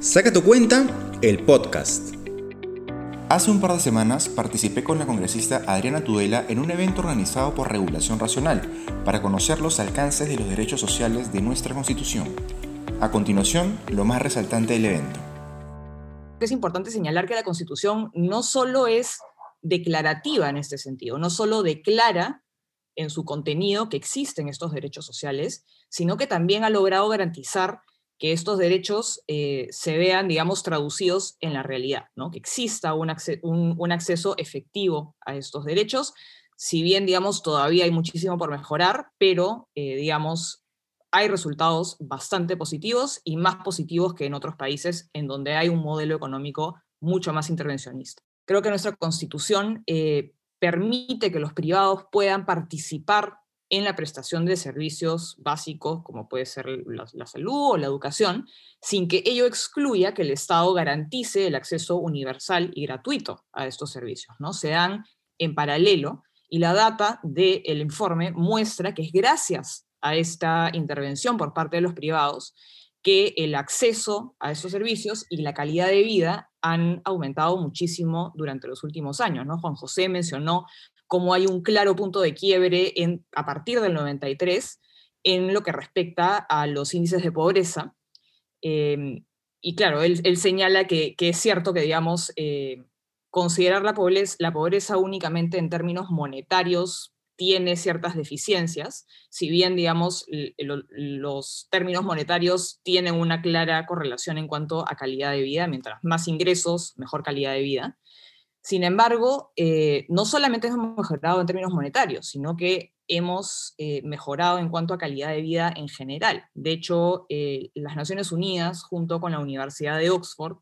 Saca tu cuenta, el podcast. Hace un par de semanas participé con la congresista Adriana Tudela en un evento organizado por Regulación Racional para conocer los alcances de los derechos sociales de nuestra Constitución. A continuación, lo más resaltante del evento. Es importante señalar que la Constitución no solo es declarativa en este sentido, no solo declara en su contenido que existen estos derechos sociales, sino que también ha logrado garantizar que estos derechos eh, se vean, digamos, traducidos en la realidad, ¿no? que exista un, acceso efectivo a estos derechos, si bien, digamos, todavía hay muchísimo por mejorar, pero, eh, digamos, hay resultados bastante positivos y más positivos que en otros países en donde hay un modelo económico mucho más intervencionista. Creo que nuestra constitución eh, permite que los privados puedan participar en la prestación de servicios básicos, como puede ser la, salud o la educación, sin que ello excluya que el Estado garantice el acceso universal y gratuito a estos servicios. ¿no? Se dan en paralelo y la data del informe muestra que es gracias a esta intervención por parte de los privados que el acceso a estos servicios y la calidad de vida han aumentado muchísimo durante los últimos años. ¿no? Juan José mencionó cómo hay un claro punto de quiebre en, a partir del 93 en lo que respecta a los índices de pobreza. Em, y claro, él, señala que, es cierto que, digamos, eh, considerar la pobreza, la pobreza únicamente en términos monetarios tiene ciertas deficiencias, si bien, digamos, los términos monetarios tienen una clara correlación en cuanto a calidad de vida, mientras más ingresos, mejor calidad de vida. Sin embargo, eh, no solamente hemos mejorado en términos monetarios, sino que hemos eh, mejorado en cuanto a calidad de vida en general. De hecho, eh, las Naciones Unidas, junto con la Universidad de Oxford,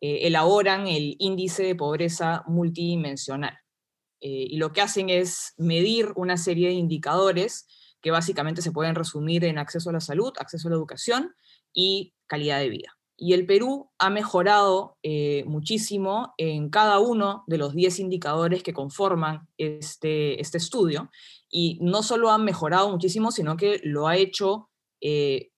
elaboran el índice de pobreza multidimensional. y lo que hacen es medir una serie de indicadores que básicamente se pueden resumir en acceso a la salud, acceso a la educación y calidad de vida. Y el Perú ha mejorado eh, muchísimo en cada uno de los 10 indicadores que conforman este, este estudio. Y no solo ha mejorado muchísimo, sino que lo ha hecho, eh,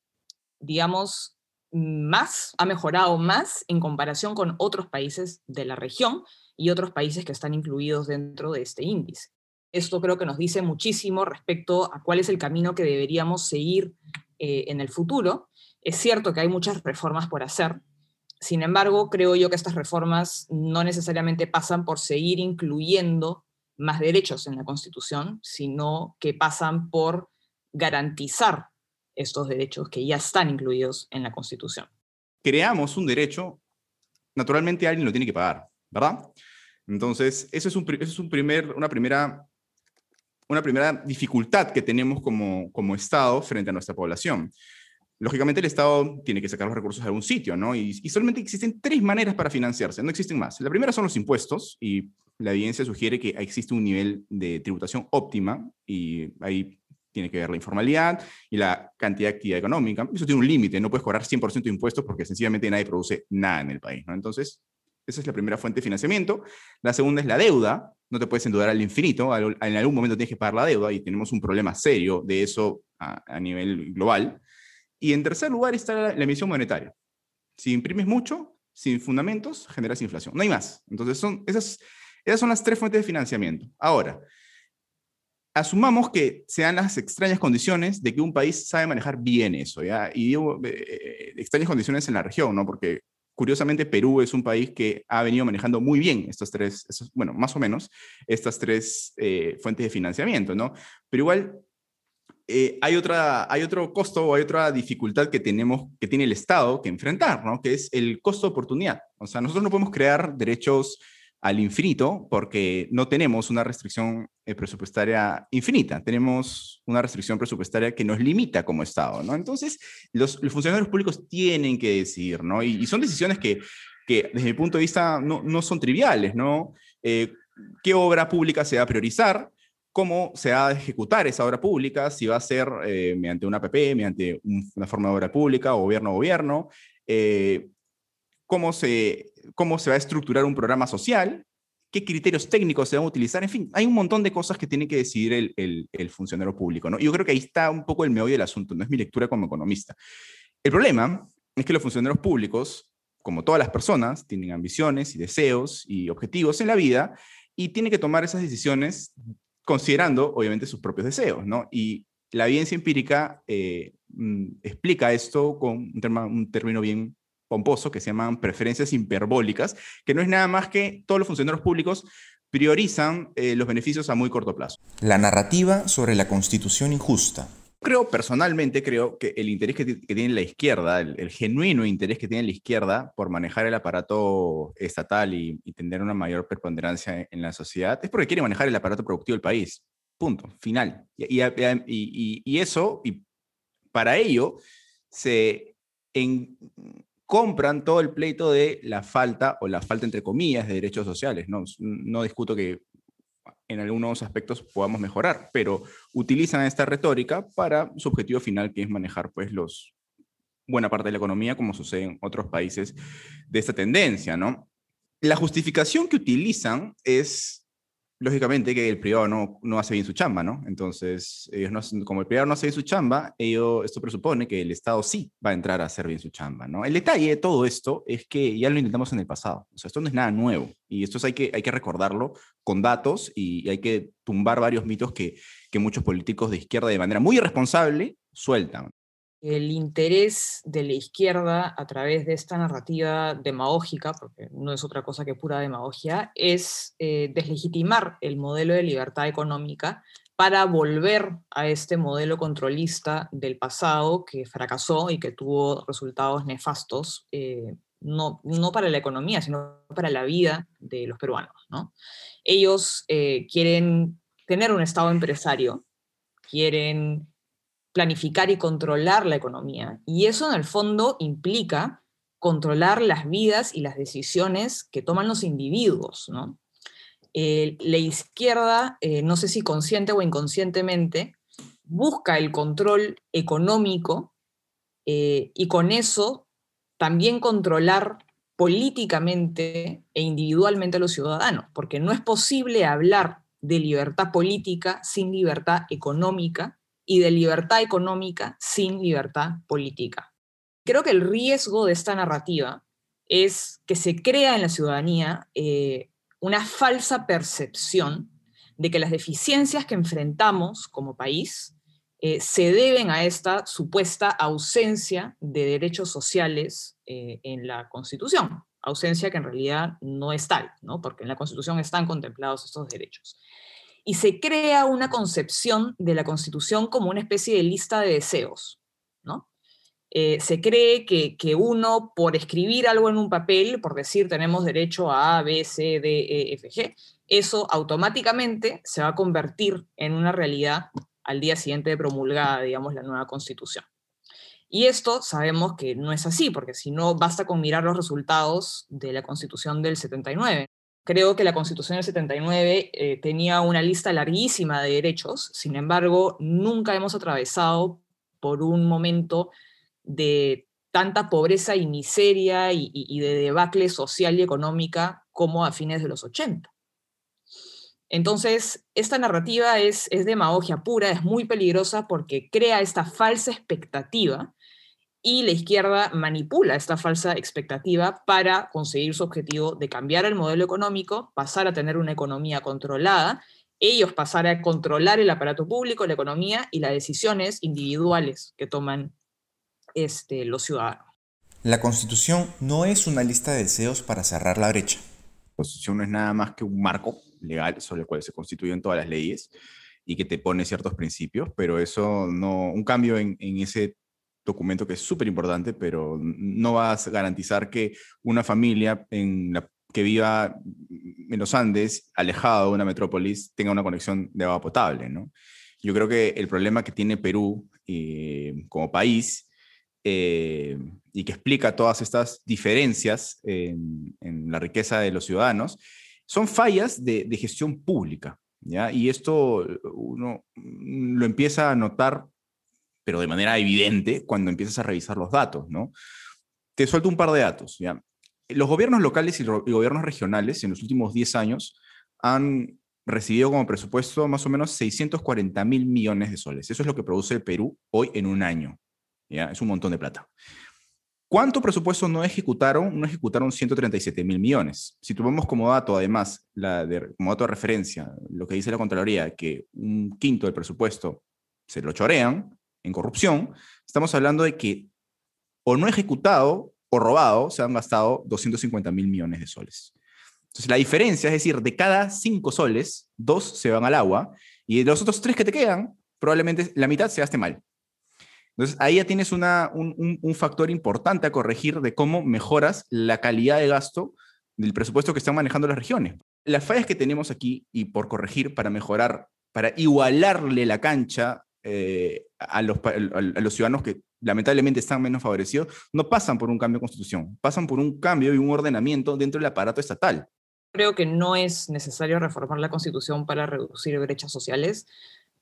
digamos, más, ha mejorado más en comparación con otros países de la región y otros países que están incluidos dentro de este índice. Esto creo que nos dice muchísimo respecto a cuál es el camino que deberíamos seguir eh, en el futuro es cierto que hay muchas reformas por hacer, sin embargo, creo yo que estas reformas no necesariamente pasan por seguir incluyendo más derechos en la Constitución, sino que pasan por garantizar estos derechos que ya están incluidos en la Constitución. Creamos un derecho, naturalmente alguien lo tiene que pagar, ¿verdad? Entonces, eso es, un, es un primer, una, primera, una primera dificultad que tenemos como, como Estado frente a nuestra población lógicamente el Estado tiene que sacar los recursos de algún sitio, ¿no? Y, solamente existen tres maneras para financiarse, no existen más. La primera son los impuestos y la evidencia sugiere que existe un nivel de tributación óptima y ahí tiene que ver la informalidad y la cantidad de actividad económica. Eso tiene un límite, no puedes cobrar 100% de impuestos porque sencillamente nadie produce nada en el país, ¿no? Entonces, esa es la primera fuente de financiamiento. La segunda es la deuda, no te puedes endeudar al infinito, en algún momento tienes que pagar la deuda y tenemos un problema serio de eso a nivel global. Y en tercer lugar está la, emisión monetaria. Si imprimes mucho, sin fundamentos, generas inflación. No hay más. Entonces, son, esas, esas son las tres fuentes de financiamiento. Ahora, asumamos que sean las extrañas condiciones de que un país sabe manejar bien eso, ¿ya? Y digo, eh, eh, extrañas condiciones en la región, ¿no? Porque curiosamente Perú es un país que ha venido manejando muy bien estas tres, bueno, más o menos, estas tres eh, fuentes de financiamiento, ¿no? Pero igual eh, hay, otra, hay otro costo o hay otra dificultad que tenemos, que tiene el Estado que enfrentar, ¿no? que es el costo de oportunidad. O sea, nosotros no podemos crear derechos al infinito porque no tenemos una restricción eh, presupuestaria infinita, tenemos una restricción presupuestaria que nos limita como Estado, ¿no? Entonces, los, funcionarios públicos tienen que decidir, ¿no? Y, son decisiones que, que, desde mi punto de vista, no, no son triviales, ¿no? Eh, ¿Qué obra pública se va a priorizar? Cómo se va a ejecutar esa obra pública, si va a ser eh, mediante una APP, mediante una forma de obra pública gobierno a gobierno, eh, cómo, se, cómo se va a estructurar un programa social, qué criterios técnicos se van a utilizar, en fin, hay un montón de cosas que tiene que decidir el, el, funcionario público. ¿no? Yo creo que ahí está un poco el meollo del asunto, no es mi lectura como economista. El problema es que los funcionarios públicos como todas las personas, tienen ambiciones y deseos y objetivos en la vida y tiene que tomar esas decisiones considerando, obviamente, sus propios deseos, ¿no? Y la evidencia empírica eh, mm, explica esto con un, un término bien pomposo que se llaman preferencias hiperbólicas, que no es nada más que todos los funcionarios públicos priorizan eh, los beneficios a muy corto plazo. La narrativa sobre la constitución injusta. Creo, personalmente, creo que el interés que, tiene la izquierda, el, genuino interés que tiene la izquierda por manejar el aparato estatal y, tener una mayor preponderancia en, la sociedad, es porque quiere manejar el aparato productivo del país. Punto, final. Y, y eso, y para ello, se compran todo el pleito de la falta, o la falta entre comillas, de derechos sociales. No, no discuto que en algunos aspectos podamos mejorar, pero utilizan esta retórica para su objetivo final, que es manejar pues los buena parte de la economía, como sucede en otros países de esta tendencia, ¿no? La justificación que utilizan es lógicamente que el privado no, no hace bien su chamba, ¿no? Entonces, ellos como el privado no hace bien su chamba, ello, esto presupone que el Estado sí va a entrar a hacer bien su chamba, ¿no? El detalle de todo esto es que ya lo intentamos en el pasado, o sea, esto no es nada nuevo, y esto hay, que, hay que recordarlo con datos y hay que tumbar varios mitos que, que muchos políticos de izquierda de manera muy irresponsable sueltan el interés de la izquierda a través de esta narrativa demagógica, porque no es otra cosa que pura demagogia, es eh, deslegitimar el modelo de libertad económica para volver a este modelo controlista del pasado que fracasó y que tuvo resultados nefastos, eh, no, no, para la economía, sino para la vida de los peruanos. ¿no? Ellos eh, quieren tener un Estado empresario, quieren planificar y controlar la economía. Y eso en el fondo implica controlar las vidas y las decisiones que toman los individuos. ¿no? la izquierda, eh, no sé si consciente o inconscientemente, busca el control económico eh, y con eso también controlar políticamente e individualmente a los ciudadanos, porque no es posible hablar de libertad política sin libertad económica y de libertad económica sin libertad política. Creo que el riesgo de esta narrativa es que se crea en la ciudadanía eh, una falsa percepción de que las deficiencias que enfrentamos como país eh, se deben a esta supuesta ausencia de derechos sociales eh, en la Constitución, ausencia que en realidad no es tal, ¿no? porque en la Constitución están contemplados estos derechos y se crea una concepción de la Constitución como una especie de lista de deseos. ¿no? Eh, se cree que, que, uno, por escribir algo en un papel, por decir tenemos derecho a A, B, C, D, E, F, G, eso automáticamente se va a convertir en una realidad al día siguiente de promulgada, digamos, la nueva Constitución. Y esto sabemos que no es así, porque si no, basta con mirar los resultados de la Constitución del 79. Creo que la Constitución del 79 eh, tenía una lista larguísima de derechos, sin embargo, nunca hemos atravesado por un momento de tanta pobreza y miseria y, de debacle social y económica como a fines de los 80. Entonces, esta narrativa es, es demagogia pura, es muy peligrosa porque crea esta falsa expectativa y la izquierda manipula esta falsa expectativa para conseguir su objetivo de cambiar el modelo económico, pasar a tener una economía controlada, ellos pasar a controlar el aparato público, la economía y las decisiones individuales que toman este, los ciudadanos. La constitución no es una lista de deseos para cerrar la brecha. La constitución no es nada más que un marco legal sobre el cual se constituyen todas las leyes y que te pone ciertos principios, pero eso no, un cambio en, en ese documento que es súper importante, pero no va a garantizar que una familia en que viva en los Andes, alejado de una metrópolis, tenga una conexión de agua potable. ¿no? Yo creo que el problema que tiene Perú eh, como país eh, y que explica todas estas diferencias en, la riqueza de los ciudadanos son fallas de, de gestión pública. ¿ya? Y esto uno lo empieza a notar pero de manera evidente cuando empiezas a revisar los datos, ¿no? Te suelto un par de datos, ¿ya? Los gobiernos locales y los gobiernos regionales en los últimos 10 años han recibido como presupuesto más o menos 640 mil millones de soles. Eso es lo que produce el Perú hoy en un año. ¿ya? Es un montón de plata. ¿Cuánto presupuesto no ejecutaron? No ejecutaron 137 mil millones. Si tomamos como dato, además, la de, como dato de referencia, lo que dice la Contraloría, que un quinto del presupuesto se lo chorean en corrupción, estamos hablando de que o no ejecutado o robado se han gastado 250 mil millones de soles. Entonces, la diferencia es decir, de cada cinco soles, dos se van al agua y de los otros tres que te quedan, probablemente la mitad se gaste mal. Entonces, ahí ya tienes una, un, un, factor importante a corregir de cómo mejoras la calidad de gasto del presupuesto que están manejando las regiones. Las fallas que tenemos aquí y por corregir para mejorar, para igualarle la cancha eh, a, los, a, los, ciudadanos que lamentablemente están menos favorecidos, no pasan por un cambio de constitución, pasan por un cambio y un ordenamiento dentro del aparato estatal. Creo que no es necesario reformar la constitución para reducir brechas sociales,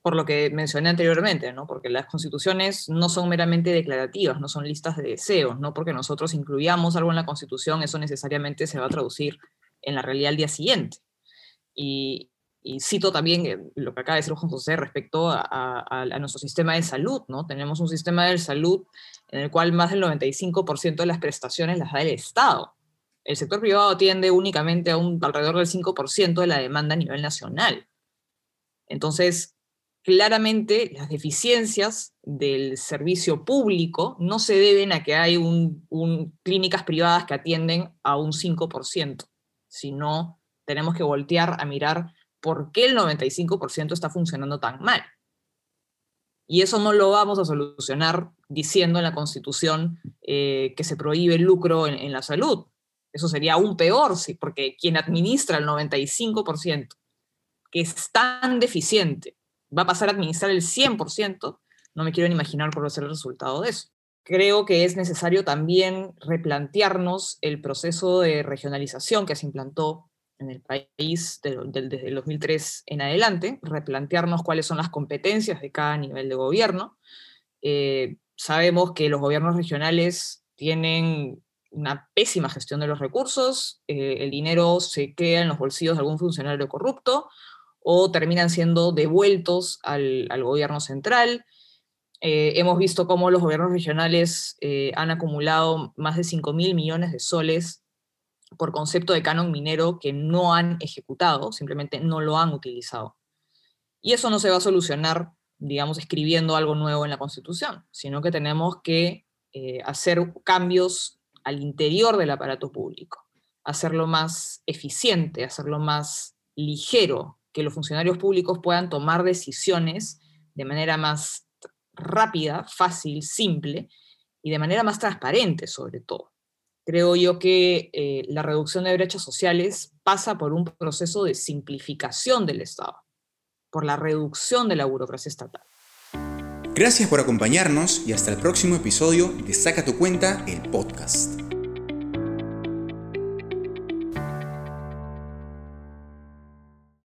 por lo que mencioné anteriormente, ¿no? porque las constituciones no son meramente declarativas, no son listas de deseos, no porque nosotros incluyamos algo en la constitución, eso necesariamente se va a traducir en la realidad al día siguiente. Y, y cito también eh, lo que acaba de decir Juan José respecto a, nuestro sistema de salud, ¿no? Tenemos un sistema de salud en el cual más del 95% de las prestaciones las da el Estado. El sector privado atiende únicamente a un alrededor del 5% de la demanda a nivel nacional. Entonces, claramente las deficiencias del servicio público no se deben a que hay un, clínicas privadas que atienden a un 5%, sino tenemos que voltear a mirar por qué el 95% está funcionando tan mal. Y eso no lo vamos a solucionar diciendo en la Constitución eh, que se prohíbe el lucro en, la salud. Eso sería aún peor, sí, porque quien administra el 95%, que es tan deficiente, va a pasar a administrar el 100%, no me quiero ni imaginar cuál va a ser el resultado de eso. Creo que es necesario también replantearnos el proceso de regionalización que se implantó en el país de, de, desde el 2003 en adelante, replantearnos cuáles son las competencias de cada nivel de gobierno. Eh, sabemos que los gobiernos regionales tienen una pésima gestión de los recursos, eh, el dinero se queda en los bolsillos de algún funcionario corrupto o terminan siendo devueltos al, al gobierno central. Eh, hemos visto cómo los gobiernos regionales han acumulado más de 5 mil millones de soles por concepto de canon minero que no han ejecutado, simplemente no lo han utilizado. Y eso no se va a solucionar, digamos, escribiendo algo nuevo en la Constitución, sino que tenemos que eh, hacer cambios al interior del aparato público, hacerlo más eficiente, hacerlo más ligero, que los funcionarios públicos puedan tomar decisiones de manera más rápida, fácil, simple y de manera más transparente sobre todo. Creo yo que eh, la reducción de brechas sociales pasa por un proceso de simplificación del Estado, por la reducción de la burocracia estatal. Gracias por acompañarnos y hasta el próximo episodio de Saca tu cuenta, el podcast.